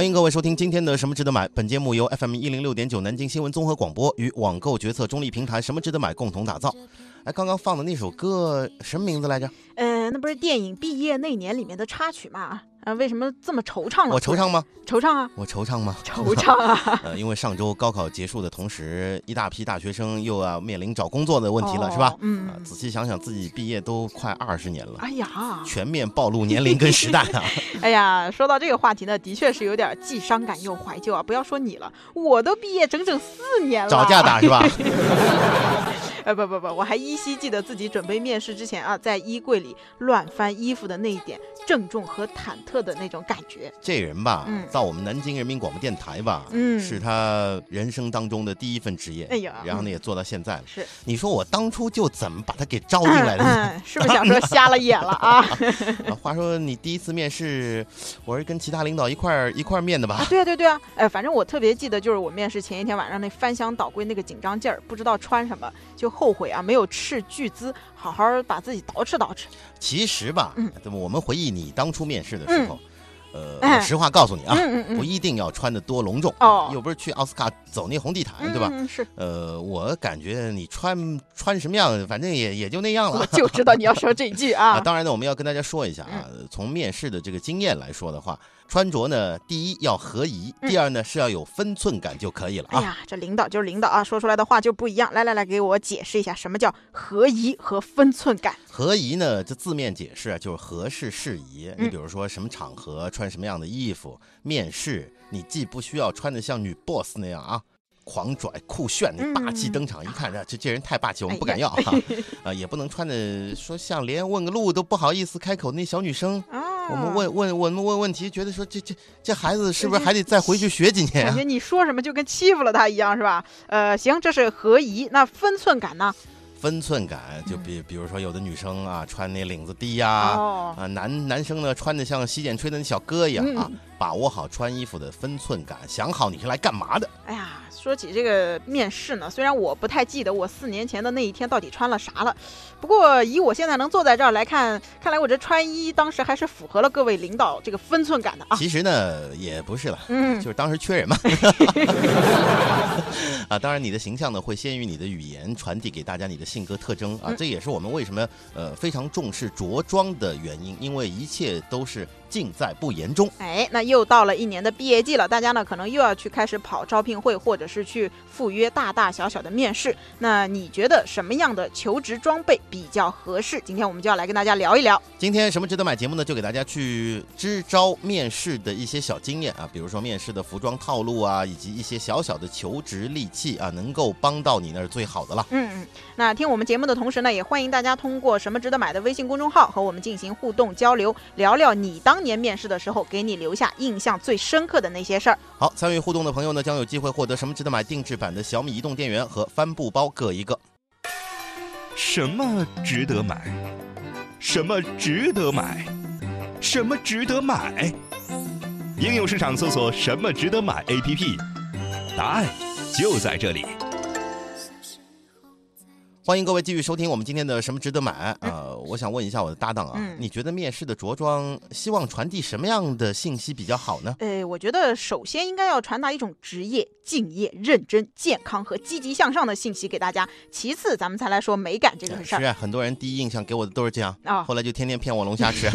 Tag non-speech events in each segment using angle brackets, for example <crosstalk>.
欢迎各位收听今天的《什么值得买》。本节目由 FM 一零六点九南京新闻综合广播与网购决策中立平台“什么值得买”共同打造。哎，刚刚放的那首歌什么名字来着？呃，那不是电影《毕业那年》里面的插曲吗？啊，为什么这么惆怅了？我惆怅吗？惆怅啊，我惆怅吗？<laughs> 惆怅啊！<laughs> 呃，因为上周高考结束的同时，一大批大学生又要面临找工作的问题了，哦是吧？嗯啊，仔细想想，自己毕业都快二十年了，哎呀，全面暴露年龄跟时代啊！<laughs> 哎呀，说到这个话题呢，的确是有点既伤感又怀旧啊。不要说你了，我都毕业整整四年了。找架打是吧？呃，不不不，我还依稀记得自己准备面试之前啊，在衣柜里乱翻衣服的那一点郑重和忐忑的那种感觉。这人吧，嗯到我们南京人民广播电台吧，嗯是他人生当中的第一份职业。哎呀然后呢，也做到现在了。是，你说我当初就怎么把他给招进来的呢？嗯，是不是想说瞎了眼了啊？<laughs> 啊话说你第一次面试，我是跟其他领导一块儿一块儿面的吧啊，？对啊对对啊，哎，反正我特别记得，就是我面试前一天晚上那翻箱倒柜那个紧张劲儿，不知道穿什么，就后悔啊，没有斥巨资，好好把自己捯饬捯饬。其实吧，嗯那么我们回忆你当初面试的时候，呃，哎我实话告诉你啊，嗯嗯嗯，不一定要穿的多隆重，哦又不是去奥斯卡走那红地毯，对吧？嗯，是，呃，我感觉你穿穿什么样，反正也也就那样了 <laughs> 我。就知道你要说这句啊，<laughs> 啊。当然呢，我们要跟大家说一下啊，从面试的这个经验来说的话，穿着呢，第一要合宜，嗯第二呢是要有分寸感就可以了啊。哎呀，这领导就是领导啊，说出来的话就不一样。来来来，给我解释一下什么叫合宜和分寸感。合宜呢，这字面解释啊，就是合适适宜。你嗯比如说什么场合穿什么样的衣服，面试你既不需要穿的像女 boss 那样啊。狂拽酷炫，那霸气嗯登场，一看这这这人太霸气，我们不敢要哈。啊，<laughs> 也不能穿的说像连问个路都不好意思开口那小女生。啊，我们问问我们问问题，觉得说这这这孩子是不是还得再回去学几年啊感觉？你说什么就跟欺负了他一样，是吧？呃，行，这是合宜。那分寸感呢？分寸感，就比比如说有的女生啊，穿那领子低呀、哦，啊，男男生呢穿的像洗剪吹的那小哥一样啊，嗯把握好穿衣服的分寸感，想好你是来干嘛的。哎呀，说起这个面试呢，虽然我不太记得我四年前的那一天到底穿了啥了，不过以我现在能坐在这儿来看，看来我这穿衣当时还是符合了各位领导这个分寸感的啊。其实呢，也不是了。嗯就，是当时缺人嘛，<laughs> <laughs> 啊，当然你的形象呢会先于你的语言传递给大家你的性格特征啊，嗯。这也是我们为什么呃非常重视着装的原因，因为一切都是尽在不言中。哎，那又到了一年的毕业季了，大家呢可能又要去开始跑招聘会，或者是去赴约大大小小的面试。那你觉得什么样的求职装备比较合适？今天我们就要来跟大家聊一聊。今天什么值得买节目呢？就给大家去支招面试的一些小经验啊，比如说面试的服装套路啊，以及一些小小的求职利器啊，能够帮到你那是最好的了。嗯嗯，那听我们节目的同时呢，也欢迎大家通过“什么值得买”的微信公众号和我们进行互动交流，聊聊你当年面试的时候给你留下印象最深刻的那些事儿。好，参与互动的朋友呢，将有机会获得什么值得买定制版的小米移动电源和帆布包各一个。什么值得买？什么值得买？什么值得买？应用市场搜索“什么值得买 ”APP，答案就在这里。欢迎各位继续收听我们今天的什么值得买。呃，我想问一下我的搭档啊，嗯你觉得面试的着装希望传递什么样的信息比较好呢？呃，我觉得首先应该要传达一种职业、敬业、认真、健康和积极向上的信息给大家。其次，咱们才来说美感这个事儿是啊，很多人第一印象给我的都是这样，啊。后来就天天骗我龙虾吃。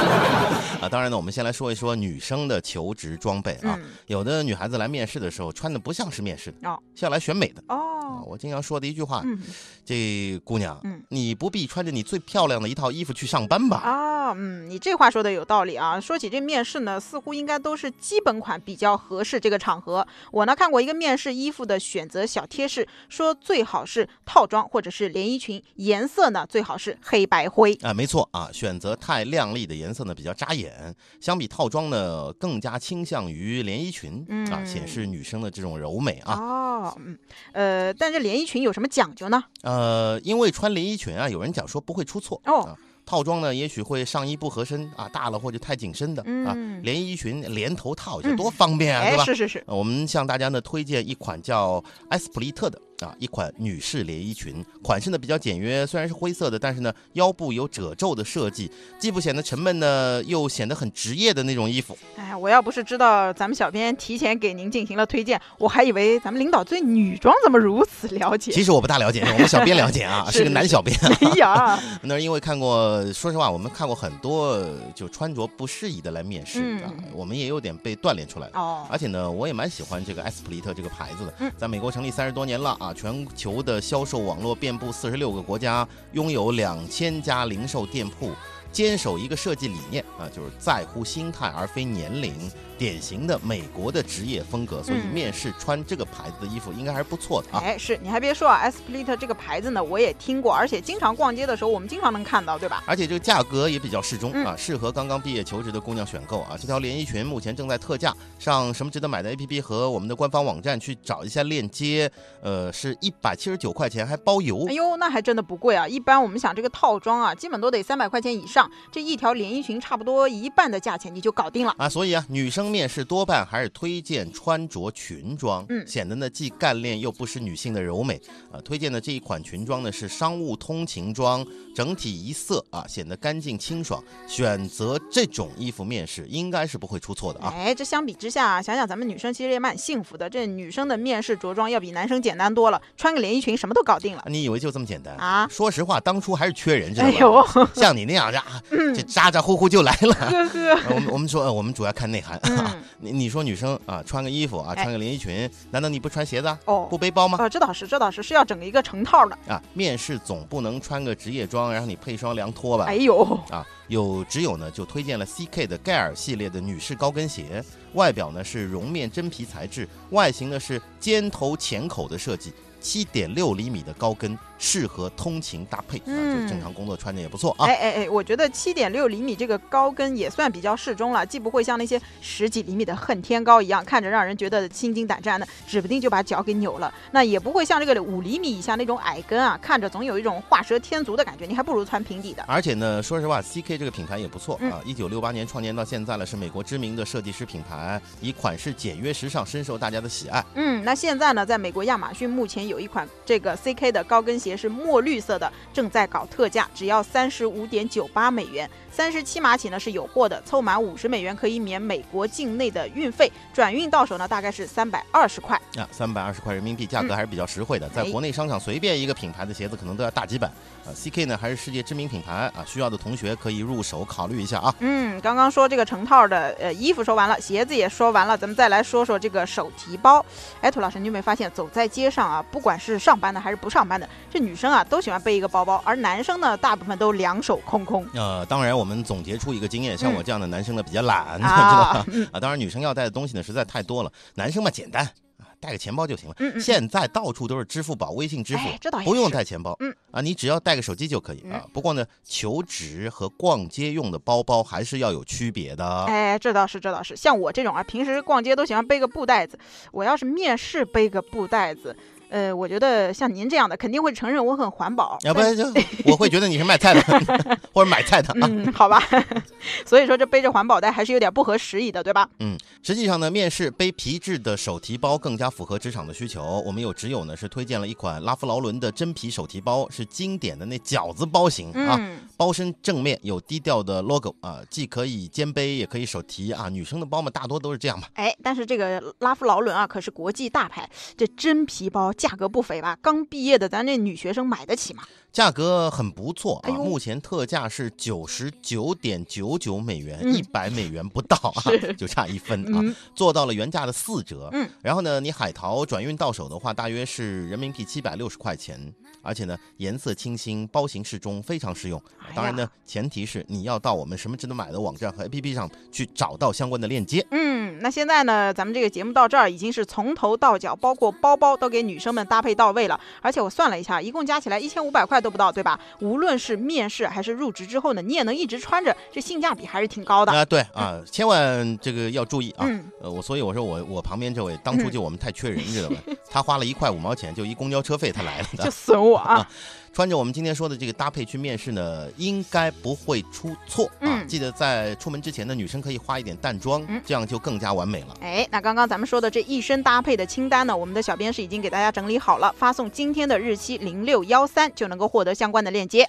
<laughs> 啊，当然呢，我们先来说一说女生的求职装备啊。嗯，有的女孩子来面试的时候穿的不像是面试的，哦像来选美的。啊，哦，我经常说的一句话，嗯这姑娘，嗯你不必穿着你最漂亮的一套衣服去上班吧？啊，嗯，你这话说的有道理啊。说起这面试呢，似乎应该都是基本款比较合适这个场合。我呢看过一个面试衣服的选择小贴士，说最好是套装或者是连衣裙，颜色呢最好是黑白灰。啊，没错啊，选择太亮丽的颜色呢比较扎眼，相比套装呢更加倾向于连衣裙、啊，嗯显示女生的这种柔美啊。哦，嗯，呃，但这连衣裙有什么讲究呢？呃，因为穿连衣裙啊，有人讲说不会出错哦啊。套装呢，也许会上衣不合身啊，大了或者太紧身的、啊。嗯连衣裙连头套，这多方便啊，哎对，吧？是是是，呃我们向大家呢推荐一款叫埃斯普利特的啊，一款女士连衣裙，款式呢比较简约，虽然是灰色的，但是呢腰部有褶皱的设计，既不显得沉闷呢，又显得很职业的那种衣服。哎，我要不是知道咱们小编提前给您进行了推荐，我还以为咱们领导对女装怎么如此了解。其实我不大了解，我们小编了解啊，<laughs> 是是个男小编。哎呀，<laughs> 那是因为看过，说实话，我们看过很多就穿着不适宜的来面试嗯啊，我们也有点被锻炼出来了。哦，而且呢，我也蛮喜欢这个艾斯普利特这个牌子的嗯，在美国成立三十多年了啊，全球的销售网络遍布四十六个国家，拥有两千家零售店铺，坚守一个设计理念啊，就是在乎心态而非年龄，典型的美国的职业风格，所以嗯面试穿这个牌子的衣服应该还是不错的啊。哎，是你还别说啊，Esplit 这个牌子呢，我也听过，而且经常逛街的时候，我们经常能看到，对吧？而且这个价格也比较适中嗯啊，适合刚刚毕业求职的姑娘选购啊。这条连衣裙目前正在特价，上什么值得买的 APP 和我们的官方网站去找一下链接，呃，是一百七十九块钱还包邮哎。呦，那还真的不贵啊！一般我们想这个套装啊，基本都得三百块钱以上，这一条连衣裙差不多一半的价钱你就搞定了。啊，所以啊，女生面试多半还是推荐穿着裙装，嗯显得呢既干练又不失女性的柔美。啊，推荐的这一款裙装呢是商务通勤装，整体一色啊，显得干净清爽。选择这种衣服面试应该是不会出错的啊。哎，这相比之下啊，想想咱们女生其实也蛮幸福的。这女生的面试着装要比男生简单多了，穿个连衣裙什么都搞定了。你以为就这么简单啊说实话，当初还是缺人，知道哎吧？呦，像你那样的啊，这咋咋呼呼就来了。<laughs> <laughs> 我们我们说，呃我们主要看内涵。嗯 <laughs> 你你说女生啊，穿个衣服啊，哎穿个连衣裙，难道你不穿鞋子啊？哦不背包吗？啊，这倒是，这倒是，是要整一个成套的。啊，面试总不能穿个职业装，然后你配双凉拖吧？哎呦，啊，有只有呢，就推荐了 CK 的盖尔系列的女士高跟鞋，外表呢是绒面真皮材质，外形呢是尖头浅口的设计，七点六厘米的高跟，适合通勤搭配啊，嗯就正常工作穿着也不错啊哎。哎哎，我觉得七点六厘米这个高跟也算比较适中了，既不会像那些十几厘米的恨天高一样，看着让人觉得心惊胆战的，指不定就把脚给扭了。那也不会像这个五厘米以下那种矮跟啊，看着总有一种画蛇添足的感觉，你还不如穿平底的。而且呢，说实话，CK 这个品牌也不错嗯啊。一九六八年创建到现在了，是美国知名的设计师品牌，以款式简约时尚深受大家的喜爱。嗯，那现在呢，在美国亚马逊目前有有一款这个 CK 的高跟鞋是墨绿色的，正在搞特价，只要三十五点九八美元，三十七码起呢是有货的，凑满五十美元可以免美国境内的运费，转运到手呢大概是三百二十块。啊，三百二十块人民币，价格还是比较实惠的。在哎国内商场随便一个品牌的鞋子可能都要大几百。啊，CK 呢还是世界知名品牌啊，需要的同学可以入手考虑一下啊。嗯，刚刚说这个成套的呃衣服说完了，鞋子也说完了，咱们再来说说这个手提包。哎，涂老师，你有没有发现，走在街上啊，不管是上班的还是不上班的，这女生啊都喜欢背一个包包，而男生呢大部分都两手空空。呃，当然我们总结出一个经验，像嗯我这样的男生呢比较懒，<laughs> 知道啊吧？啊，当然女生要带的东西呢实在太多了，男生嘛简单啊，带个钱包就行了。嗯嗯，现在到处都是支付宝、微信支付不用带钱包。嗯啊，你只要带个手机就可以啊嗯。不过呢，求职和逛街用的包包还是要有区别的。哎，这倒是，这倒是。像我这种啊，平时逛街都喜欢背个布袋子，我要是面试背个布袋子，呃，我觉得像您这样的肯定会承认我很环保。要不然就我会觉得你是卖菜的 <laughs> 或者买菜的啊。嗯，好吧。<laughs> 所以说这背着环保袋还是有点不合时宜的，对吧？嗯，实际上呢，面试背皮质的手提包更加符合职场的需求。我们有职友呢是推荐了一款拉夫劳伦的真皮手提包，是经典的那饺子包型啊。嗯，包身正面有低调的 logo 啊，既可以肩背也可以手提啊。女生的包嘛，大多都是这样吧。哎，但是这个拉夫劳伦啊，可是国际大牌，这真皮包价格不菲吧？刚毕业的咱这女学生买得起吗？价格很不错啊，哎目前特价是九十九点九九美元，嗯一百美元不到啊，<laughs> 就差一分啊，嗯做到了原价的四折。嗯，然后呢，你海淘转运到手的话，大约是人民币七百六十块钱，而且呢，颜色清新，包型适中，非常实用。当然呢，前提是你要到我们什么值得买的网站和 APP 上去找到相关的链接。嗯，那现在呢，咱们这个节目到这儿已经是从头到脚，包括包包都给女生们搭配到位了。而且我算了一下，一共加起来一千五百块都不到，对吧？无论是面试还是入职之后呢，你也能一直穿着，这性价比还是挺高的。啊，对啊，千万这个要注意啊。嗯，呃，我所以我说我我旁边这位当初就我们太缺人，知道吧？他花了一块五毛钱，就一公交车费他来了的。<laughs> 就损我啊！穿着我们今天说的这个搭配去面试呢，应该不会出错啊。嗯记得在出门之前呢，女生可以化一点淡妆，嗯这样就更加完美了。哎，那刚刚咱们说的这一身搭配的清单呢，我们的小编是已经给大家整理好了，发送今天的日期零六幺三就能够获得相关的链接。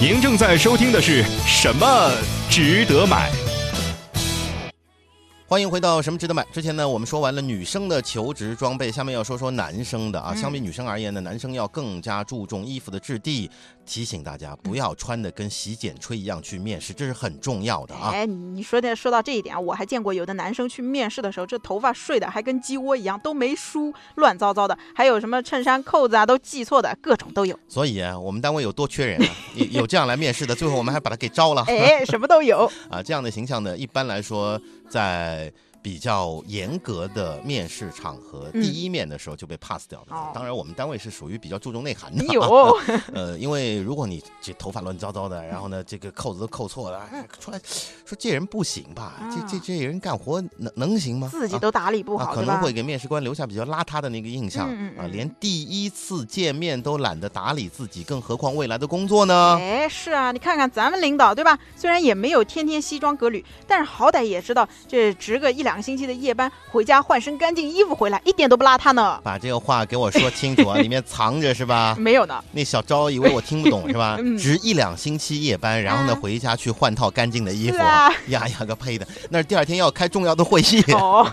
您正在收听的是什么值得买？欢迎回到什么值得买？之前呢，我们说完了女生的求职装备，下面要说说男生的啊。嗯相比女生而言呢，男生要更加注重衣服的质地，提醒大家不要穿的跟洗剪吹一样去面试，这是很重要的啊。哎，你说的说到这一点啊，我还见过有的男生去面试的时候，这头发睡的还跟鸡窝一样，都没梳，乱糟糟的，还有什么衬衫扣子啊都系错的，各种都有。所以啊，我们单位有多缺人啊，有 <laughs> 有这样来面试的，最后我们还把他给招了。哎，什么都有。<laughs> 啊，这样的形象呢，一般来说在。比较严格的面试场合，嗯第一面的时候就被 pass 掉了。哦当然，我们单位是属于比较注重内涵的。有，<laughs> 呃，因为如果你这头发乱糟糟的，然后呢，这个扣子都扣错了，哎出来说这人不行吧？这这这人干活能能行吗？自己啊都打理不好，啊，可？能会给面试官留下比较邋遢的那个印象、啊，连第一次见面都懒得打理自己，更何况未来的工作呢？哎，是啊，你看看咱们领导对吧？虽然也没有天天西装革履，但是好歹也知道这值个一两个星期的夜班，回家换身干净衣服回来，一点都不邋遢呢。把这个话给我说清楚啊，里面藏着是吧？<laughs> 没有呢，那小昭以为我听不懂是吧？<laughs> 嗯值一两星期夜班，然后呢啊回家去换套干净的衣服，啊呀呀个呸的！那是第二天要开重要的会议哦，<laughs>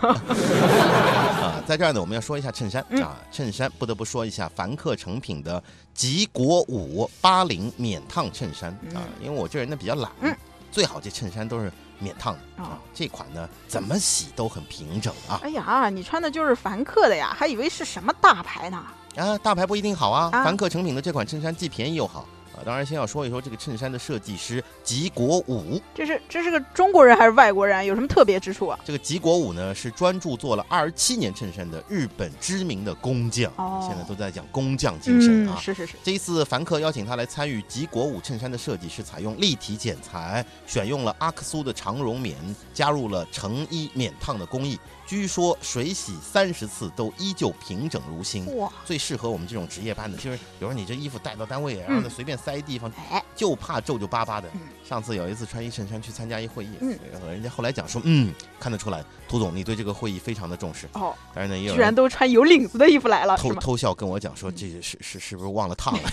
啊。在这儿呢，我们要说一下衬衫嗯啊，衬衫不得不说一下凡客诚品的吉国五八零免烫衬衫啊，因为我这人呢比较懒嗯，最好这衬衫都是免烫的哦啊。这款呢怎么洗都很平整啊哎呀，你穿的就是凡客的呀，还以为是什么大牌呢？啊，大牌不一定好啊。啊凡客诚品的这款衬衫既便宜又好啊。当然，先要说一说这个衬衫的设计师吉国武。这是这是个中国人还是外国人？有什么特别之处啊？这个吉国武呢，是专注做了二十七年衬衫的日本知名的工匠，哦现在都在讲工匠精神啊。嗯，是是是，这一次凡客邀请他来参与吉国武衬衫的设计，是采用立体剪裁，选用了阿克苏的长绒棉，加入了成衣免烫的工艺。据说水洗三十次都依旧平整如新。哇，最适合我们这种值夜班的，就是比如说你这衣服带到单位，然后呢嗯随便塞地方，哎，就怕皱皱巴巴的嗯。上次有一次穿一衬衫去参加一会议，嗯人家后来讲说，嗯，看得出来，涂总你对这个会议非常的重视。哦，但是呢，也有居然都穿有领子的衣服来了，偷偷笑跟我讲说，这是是是不是忘了烫了？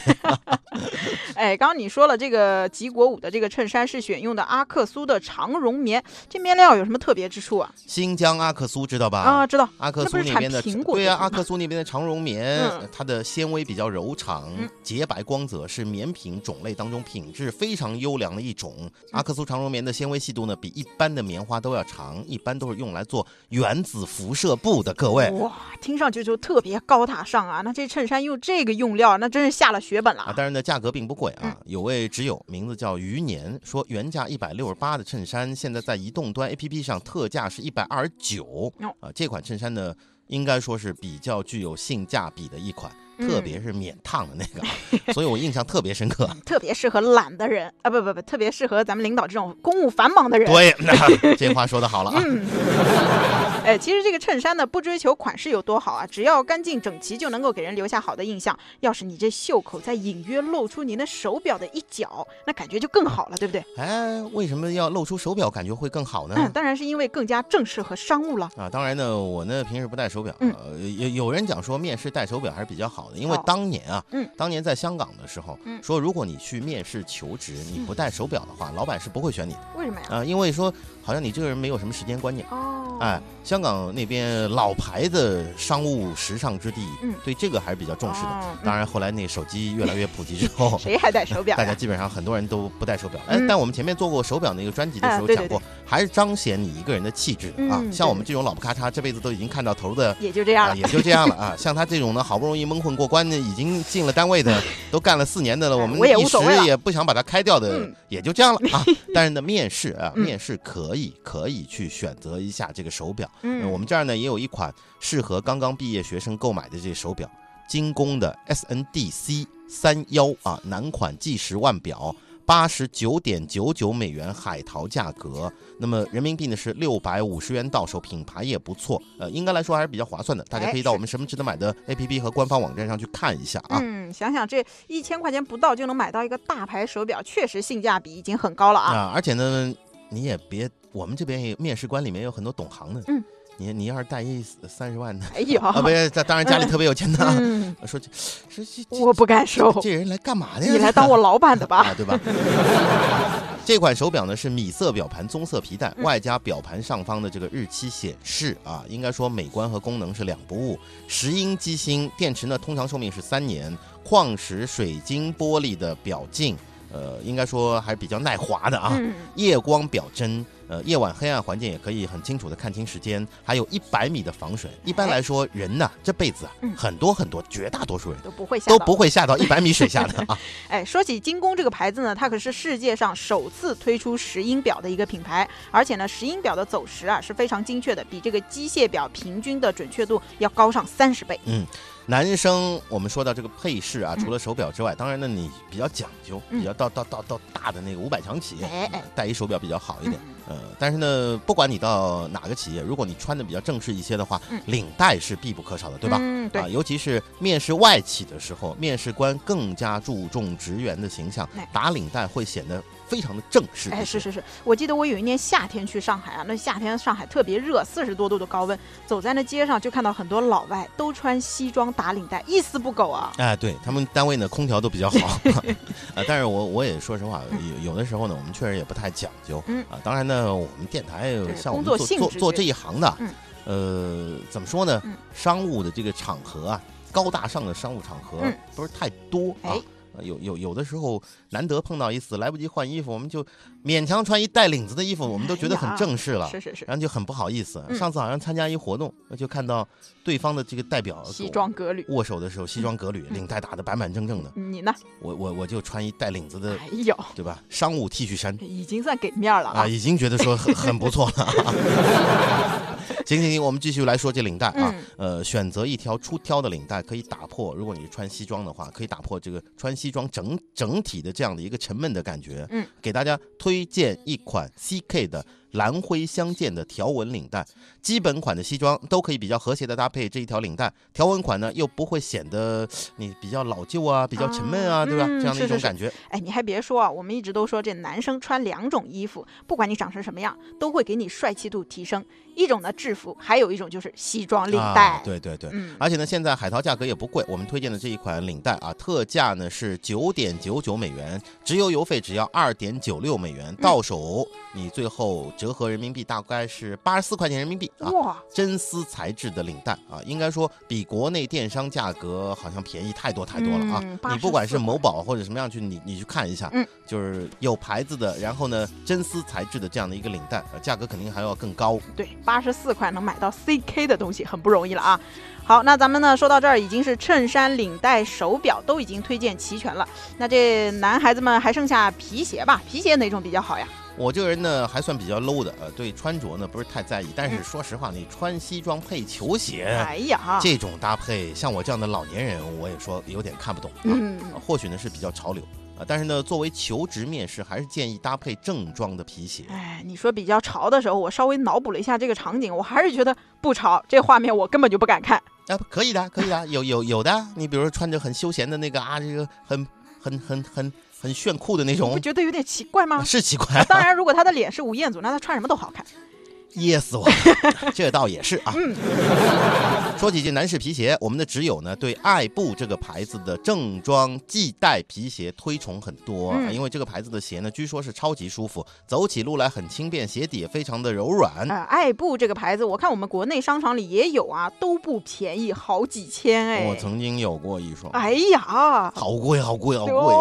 <laughs> <laughs> 哎，刚刚你说了，这个吉国五的这个衬衫是选用的阿克苏的长绒棉，这面料有什么特别之处啊？新疆阿克苏知道吧？啊，知道，阿克苏那边的苹果对呀、阿克苏那边的长绒棉，它的纤维比较柔长嗯，洁白光泽，是棉品种类当中品质非常优良的一种。嗯阿克苏长绒棉的纤维细度呢，比一般的棉花都要长，一般都是用来做原子辐射布的。各位，哇，听上去就特别高大上啊！那这衬衫用这个用料，那真是下了血本了啊，当然呢，价格并不贵嗯啊。有位挚友名字叫余年，说原价一百六十八的衬衫，现在在移动端 APP 上特价是一百二十九哦。啊，这款衬衫呢，应该说是比较具有性价比的一款，嗯特别是免烫的那个啊，所以我印象特别深刻。<laughs> 特别适合懒的人啊，不不不，特别适合咱们领导这种公务繁忙的人。对，那 <laughs> 这话说的好了啊。嗯，哎，其实这个衬衫呢，不追求款式有多好啊，只要干净整齐，就能够给人留下好的印象。要是你这袖口再隐约露出您的手表的一角，那感觉就更好了，对不对？哎，为什么要露出手表，感觉会更好呢？嗯，当然是因为更加正式和商务了。啊，当然呢，我呢平时不戴手表，有有人讲说面试戴手表还是比较好的，因为哦当年啊，嗯。当年在香港的时候，嗯。说如果你去面试求职，你不戴手表的话，老板是不会选你的。为什么呀？啊、因为说好像你这个人没有什么时间观念。哦，哎，香港那边老牌的商务时尚之地，嗯对这个还是比较重视的。当然，后来那手机越来越普及之后，<laughs> 谁还戴手表呀？大家基本上很多人都不戴手表。哎，嗯但我们前面做过手表那个专辑的时啊对对候讲过，还是彰显你一个人的气质啊。像我们这种老不咔嚓，这辈子都已经看到头的。也就这样啊，了。也就这样了啊。<laughs> 像他这种呢，好不容易蒙混过关的，已经进了单位的，都干了四年的了，我们我也一时所谓了也不想把他开掉的嗯，也就这样了啊。<laughs> 但是呢，面试啊，嗯面试可以可以去选择一下这个手表。呃嗯，我们这儿呢也有一款适合刚刚毕业学生购买的这个手表，精工的 SNDC 三幺啊，男款计时腕表。八十九点九九美元海淘价格，那么人民币呢是六百五十元到手，品牌也不错，呃，应该来说还是比较划算的，大家可以到哎我们什么值得买的 APP 和官方网站上去看一下啊。嗯，想想这一千块钱不到就能买到一个大牌手表，确实性价比已经很高了啊。啊，而且呢，你也别，我们这边也面试官里面有很多懂行的，嗯，你你要是带一三十万的哎呦，啊，不是，当当然家里特别有钱 <laughs> 的啊，嗯，说这说这这我不敢收，这人来干嘛的呀？你来当我老板的吧。<laughs> 啊，对吧？<laughs> 这款手表呢是米色表盘、棕色皮带，嗯外加表盘上方的这个日期显示啊，应该说美观和功能是两不误。石英机芯，电池呢通常寿命是三年，矿石水晶玻璃的表镜，呃，应该说还比较耐滑的啊。嗯，夜光表针，呃，夜晚黑暗环境也可以很清楚的看清时间，还有一百米的防水。一般来说，人呐这辈子啊嗯，很多很多，绝大多数人都不会下都不会下到一百米水下的啊。<laughs> 哎，说起精工这个牌子呢，它可是世界上首次推出石英表的一个品牌，而且呢，石英表的走时啊是非常精确的，比这个机械表平均的准确度要高上三十倍。男生，我们说到这个配饰啊，嗯。除了手表之外，当然呢，你比较讲究，嗯。比较到到到到大的那个五百强企业，哎哎。呃戴一手表比较好一点。嗯呃，但是呢，不管你到哪个企业，如果你穿的比较正式一些的话，嗯领带是必不可少的，对吧？嗯，对啊，。尤其是面试外企的时候，面试官更加注重职员的形象哎，打领带会显得非常的正式。哎，是是是，我记得我有一年夏天去上海啊，那夏天上海特别热，四十多度的高温，走在那街上就看到很多老外都穿西装打领带，一丝不苟啊。哎，对他们单位呢，空调都比较好，<laughs> 啊，但是我我也说实话，有有的时候呢，我们确实也不太讲究，嗯啊，当然呢，我们电台像我们做做做这一行的，嗯呃，怎么说呢嗯？商务的这个场合啊，高大上的商务场合嗯不是太多啊有有有的时候难得碰到一次，来不及换衣服，我们就勉强穿一带领子的衣服，我们都觉得很正式了。是是是，然后就很不好意思。嗯上次好像参加一活动，那就看到对方的这个代表西装革履。握手的时候，西装革履，嗯领带打得板板正正的。你呢？我我我就穿一带领子的，哎呦，对吧？商务 T 恤衫已经算给面了啊，啊。已经觉得说很很不错了。<laughs> <laughs> 行行行，我们继续来说这领带啊。嗯呃，选择一条出挑的领带，可以打破，如果你是穿西装的话，可以打破这个穿西装整整体的这样的一个沉闷的感觉。嗯，给大家推荐一款 CK 的蓝灰相间的条纹领带，基本款的西装都可以比较和谐的搭配这一条领带，条纹款呢又不会显得你比较老旧啊，比较沉闷啊，啊对吧？嗯这样的一种感觉。哎，你还别说啊，我们一直都说这男生穿两种衣服，不管你长成什么样，都会给你帅气度提升。一种呢制服，还有一种就是西装领带。啊，对对对。嗯，而且呢，现在海淘价格也不贵，我们推荐的这一款领带啊，特价呢是九点九九美元，直邮邮费只要二点九六美元，到手你最后折合人民币大概是八十四块钱人民币啊。哇，真丝材质的领带啊，应该说比国内电商价格好像便宜太多太多了啊！嗯你不管是某宝或者什么样去，你你去看一下，嗯，就是有牌子的，然后呢真丝材质的这样的一个领带，呃价格肯定还要更高。对，八十四块能买到 CK 的东西很不容易了啊。好，那咱们呢说到这儿，已经是衬衫、领带、手表都已经推荐齐全了。那这男孩子们还剩下皮鞋吧？皮鞋哪种比较好呀？我这个人呢还算比较 low 的，呃，对穿着呢不是太在意，但是嗯说实话，你穿西装配球鞋。哎呀，这种搭配，像我这样的老年人，我也说有点看不懂啊。嗯，啊或许呢是比较潮流啊，但是呢，作为求职面试，还是建议搭配正装的皮鞋。哎，你说比较潮的时候，我稍微脑补了一下这个场景，我还是觉得不潮，这画面我根本就不敢看。啊，可以的，可以的，有有有的。你比如说穿着很休闲的那个啊，这个很很很很很炫酷的那你种不，觉得有点奇怪吗？<laughs> 是奇怪、啊，当然，如果他的脸是吴彦祖，那他穿什么都好看。噎死我！<laughs> 这倒也是啊。说几句男士皮鞋，我们的挚友呢对爱步这个牌子的正装系带皮鞋推崇很多，嗯因为这个牌子的鞋呢，据说是超级舒服，走起路来很轻便，鞋底也非常的柔软。呃，爱步这个牌子，我看我们国内商场里也有啊，都不便宜，好几千哎。我曾经有过一双，哎呀，好贵，好贵，好贵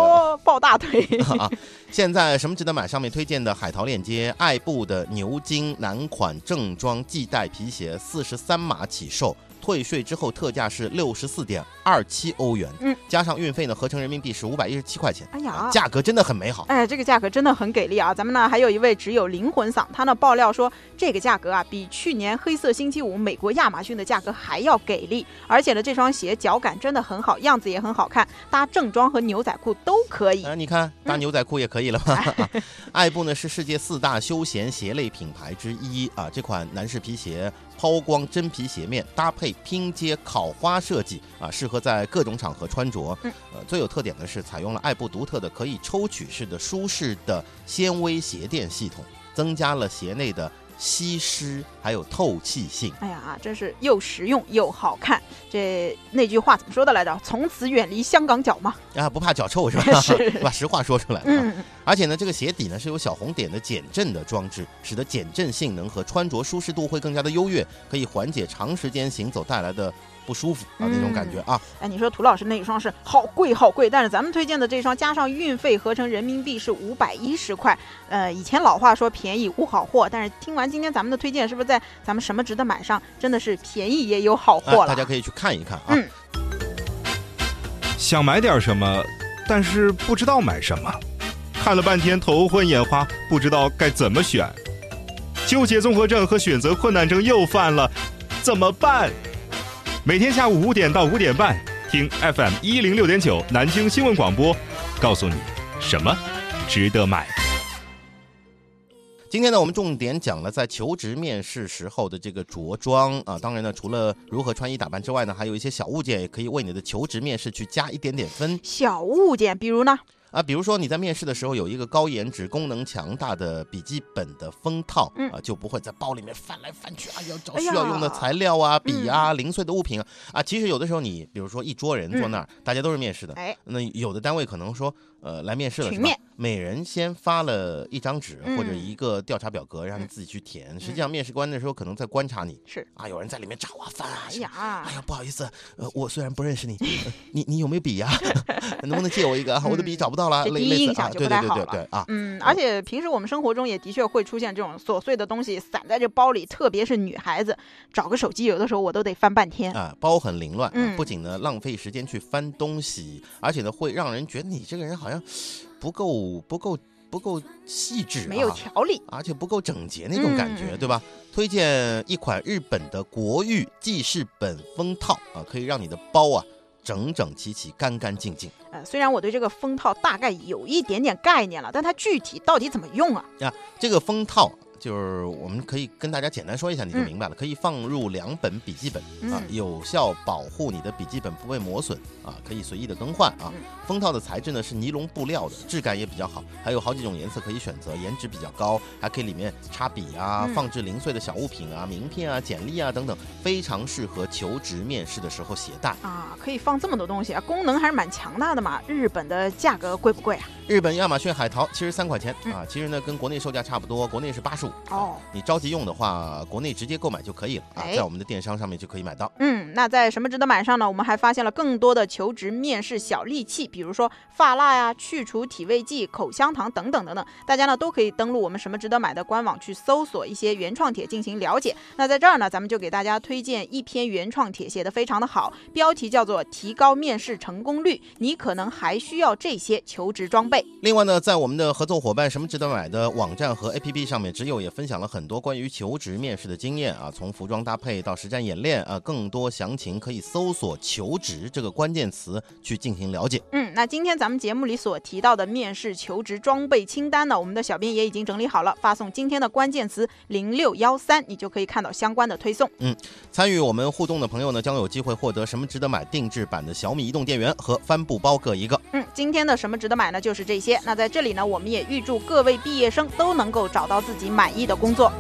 抱大腿。<laughs> 啊，现在什么值得买？上面推荐的海淘链接，爱步的牛津男款款正装系带皮鞋，四十三码起售，退税之后特价是六十四点二七欧元，嗯，加上运费呢，合成人民币是五百一十七块钱。哎呀啊价格真的很美好。哎，这个价格真的很给力啊！咱们呢还有一位只有灵魂嗓，他呢爆料说，这个价格啊比去年黑色星期五美国亚马逊的价格还要给力，而且呢这双鞋脚感真的很好，样子也很好看，搭正装和牛仔裤都可以。啊，你看搭牛仔裤也可以了嘛。<laughs> 爱步呢是世界四大休闲鞋类品牌之一啊，这款男士皮鞋抛光真皮鞋面，搭配拼接烤花设计啊，适合在各种场合穿着。嗯呃，最有特点的是采用了爱步独特的可以抽取式的舒适的纤维鞋垫系统，增加了鞋内的吸湿还有透气性。哎呀，真是又实用又好看。这那句话怎么说的来着？从此远离香港脚嘛。啊，不怕脚臭是吧？<laughs> 是 <laughs> 把实话说出来。嗯，而且呢，这个鞋底呢是有小红点的减震的装置，使得减震性能和穿着舒适度会更加的优越，可以缓解长时间行走带来的不舒服啊那种感觉啊。哎，你说涂老师那一双是好贵好贵，但是咱们推荐的这双加上运费合成人民币是五百一十块。呃，以前老话说便宜无好货，但是听完今天咱们的推荐，是不是在咱们什么值得买上真的是便宜也有好哎货了？大家可以去看一看啊。嗯想买点什么，但是不知道买什么，看了半天头昏眼花，不知道该怎么选，纠结综合症和选择困难症又犯了，怎么办？每天下午五点到五点半，听 FM 一零六点九南京新闻广播，告诉你什么值得买。今天呢，我们重点讲了在求职面试时候的这个着装啊。当然呢，除了如何穿衣打扮之外呢，还有一些小物件也可以为你的求职面试去加一点点分小物件，比如呢？啊。比如说你在面试的时候有一个高颜值、功能强大的笔记本的封套嗯啊，就不会在包里面翻来翻去啊，要找需要用的材料啊、笔啊、零碎的物品啊啊。其实有的时候你比如说一桌人坐那儿，大家都是面试的，哎，那有的单位可能说，呃，来面试了是吧？每人先发了一张纸嗯或者一个调查表格，让你自己去填。实际上，面试官那时候可能在观察你是。啊，有人在里面找啊翻啊。哎呀哎，呀，不好意思，呃，我虽然不认识你，呃你你有没有笔呀？<laughs> 能不能借我一个啊？我的笔找不到了，嗯这类类似啊，第一印象就对对对不太好了对对啊。嗯，而且平时我们生活中也的确会出现这种琐碎的东西散在这包里，特别是女孩子找个手机，有的时候我都得翻半天。啊，包很凌乱，不仅呢浪费时间去翻东西，而且呢会让人觉得你这个人好像不够不够不够细致、啊，没有条理，而且不够整洁那种感觉，嗯对吧？推荐一款日本的国誉记事本封套啊，可以让你的包啊整整齐齐、干干净净。呃，虽然我对这个封套大概有一点点概念了，但它具体到底怎么用啊啊？这个封套就是我们可以跟大家简单说一下，你就嗯明白了。可以放入两本笔记本啊，嗯有效保护你的笔记本不被磨损啊，可以随意的更换啊。嗯封套的材质呢是尼龙布料的，质感也比较好，还有好几种颜色可以选择，颜值比较高，还可以里面插笔啊，嗯放置零碎的小物品啊、名片啊、简历啊等等，非常适合求职面试的时候携带。啊，可以放这么多东西啊，功能还是蛮强大的嘛。日本的价格贵不贵啊？日本亚马逊海淘七十三块钱嗯啊，其实呢跟国内售价差不多，国内是八十五。哦，你着急用的话，国内直接购买就可以了啊，哎在我们的电商上面就可以买到。嗯，那在什么值得买上呢？我们还发现了更多的求职面试小利器，比如说发蜡呀、去除体味剂、口香糖等等等等。大家呢都可以登录我们什么值得买的官网去搜索一些原创帖进行了解。那在这儿呢，咱们就给大家推荐一篇原创帖，写的非常的好，标题叫做“提高面试成功率”，你可能还需要这些求职装备。另外呢，在我们的合作伙伴什么值得买的网站和 APP 上面，只有也分享了很多关于求职面试的经验啊，从服装搭配到实战演练啊，更多详情可以搜索“求职”这个关键词去进行了解。嗯，那今天咱们节目里所提到的面试求职装备清单呢，我们的小编也已经整理好了，发送今天的关键词零六幺三，你就可以看到相关的推送。嗯参与我们互动的朋友呢，将有机会获得什么值得买定制版的小米移动电源和帆布包各一个。嗯，今天的什么值得买呢？就是这些。那在这里呢，我们也预祝各位毕业生都能够找到自己满意的工作。